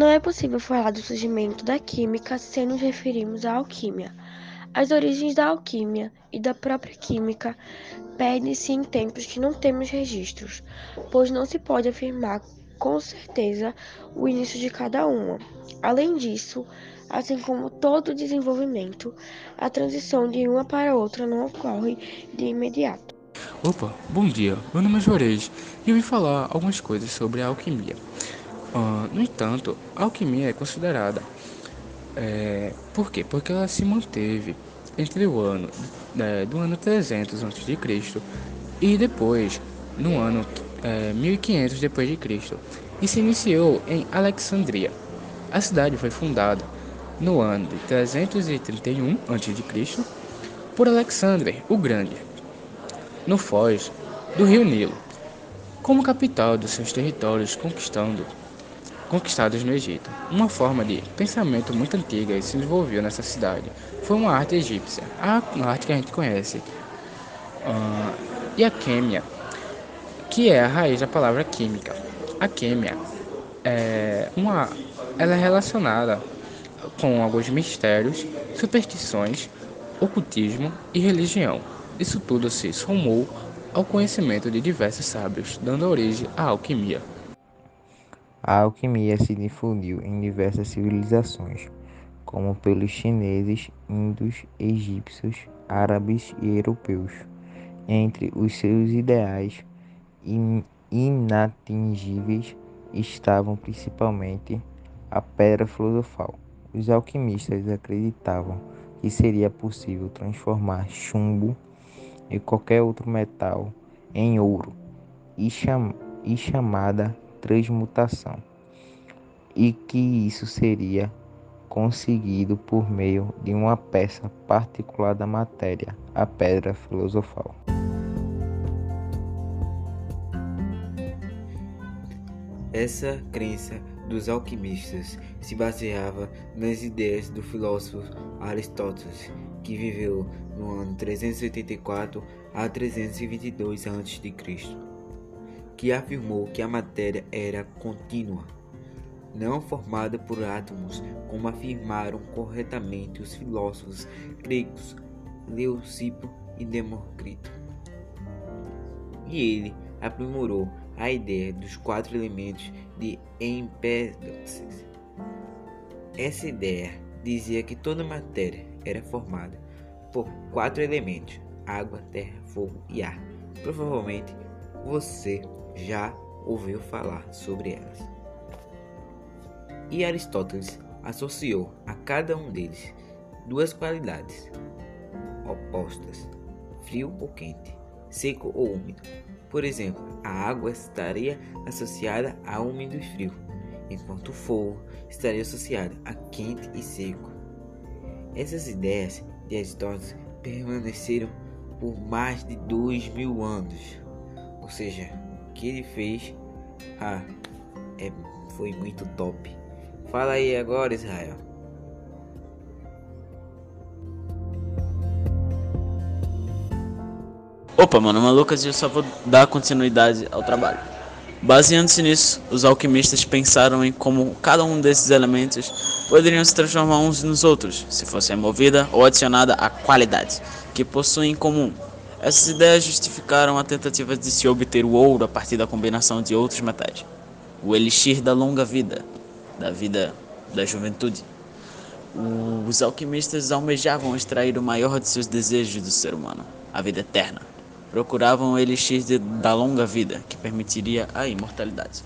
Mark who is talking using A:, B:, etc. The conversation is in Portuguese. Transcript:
A: Não é possível falar do surgimento da química sem nos referirmos à alquimia. As origens da alquimia e da própria química perdem-se em tempos que não temos registros, pois não se pode afirmar com certeza o início de cada uma. Além disso, assim como todo desenvolvimento, a transição de uma para outra não ocorre de imediato.
B: Opa, bom dia. Meu nome é Juarez e eu vim falar algumas coisas sobre a alquimia. Uh, no entanto, a alquimia é considerada. É, por quê? Porque ela se manteve entre o ano é, do ano 300 a.C. e depois no ano é, 1500 depois de Cristo e se iniciou em Alexandria. A cidade foi fundada no ano de 331 a.C. por Alexandre o Grande, no foz do rio Nilo, como capital dos seus territórios conquistando conquistados no Egito. Uma forma de pensamento muito antiga se desenvolveu nessa cidade foi uma arte egípcia, a arte que a gente conhece, uh, e a químia, que é a raiz da palavra química. A químia é uma, ela é relacionada com alguns mistérios, superstições, ocultismo e religião. Isso tudo se somou ao conhecimento de diversos sábios, dando origem à alquimia.
C: A alquimia se difundiu em diversas civilizações, como pelos chineses, índios, egípcios, árabes e europeus. Entre os seus ideais inatingíveis estavam principalmente a pedra filosofal. Os alquimistas acreditavam que seria possível transformar chumbo e qualquer outro metal em ouro e, cham e chamada transmutação, e que isso seria conseguido por meio de uma peça particular da matéria, a pedra filosofal.
D: Essa crença dos alquimistas se baseava nas ideias do filósofo Aristóteles, que viveu no ano 384 a 322 a.C que afirmou que a matéria era contínua, não formada por átomos, como afirmaram corretamente os filósofos gregos Leucipo e Demócrito. E ele aprimorou a ideia dos quatro elementos de Empédocles. Essa ideia dizia que toda matéria era formada por quatro elementos: água, terra, fogo e ar. Provavelmente você já ouviu falar sobre elas. E Aristóteles associou a cada um deles duas qualidades opostas: frio ou quente, seco ou úmido. Por exemplo, a água estaria associada a úmido e frio, enquanto o fogo estaria associado a quente e seco. Essas ideias de Aristóteles permaneceram por mais de dois mil anos, ou seja, que ele fez, ah, é, foi muito top. Fala aí agora, Israel.
E: Opa, mano, malucas, eu só vou dar continuidade ao trabalho. Baseando-se nisso, os alquimistas pensaram em como cada um desses elementos poderiam se transformar uns nos outros, se fosse removida ou adicionada a qualidade que possuem em comum. Essas ideias justificaram a tentativa de se obter o ouro a partir da combinação de outros metais. O elixir da longa vida, da vida da juventude. Os alquimistas almejavam extrair o maior de seus desejos do ser humano, a vida eterna. Procuravam o elixir de, da longa vida, que permitiria a imortalidade.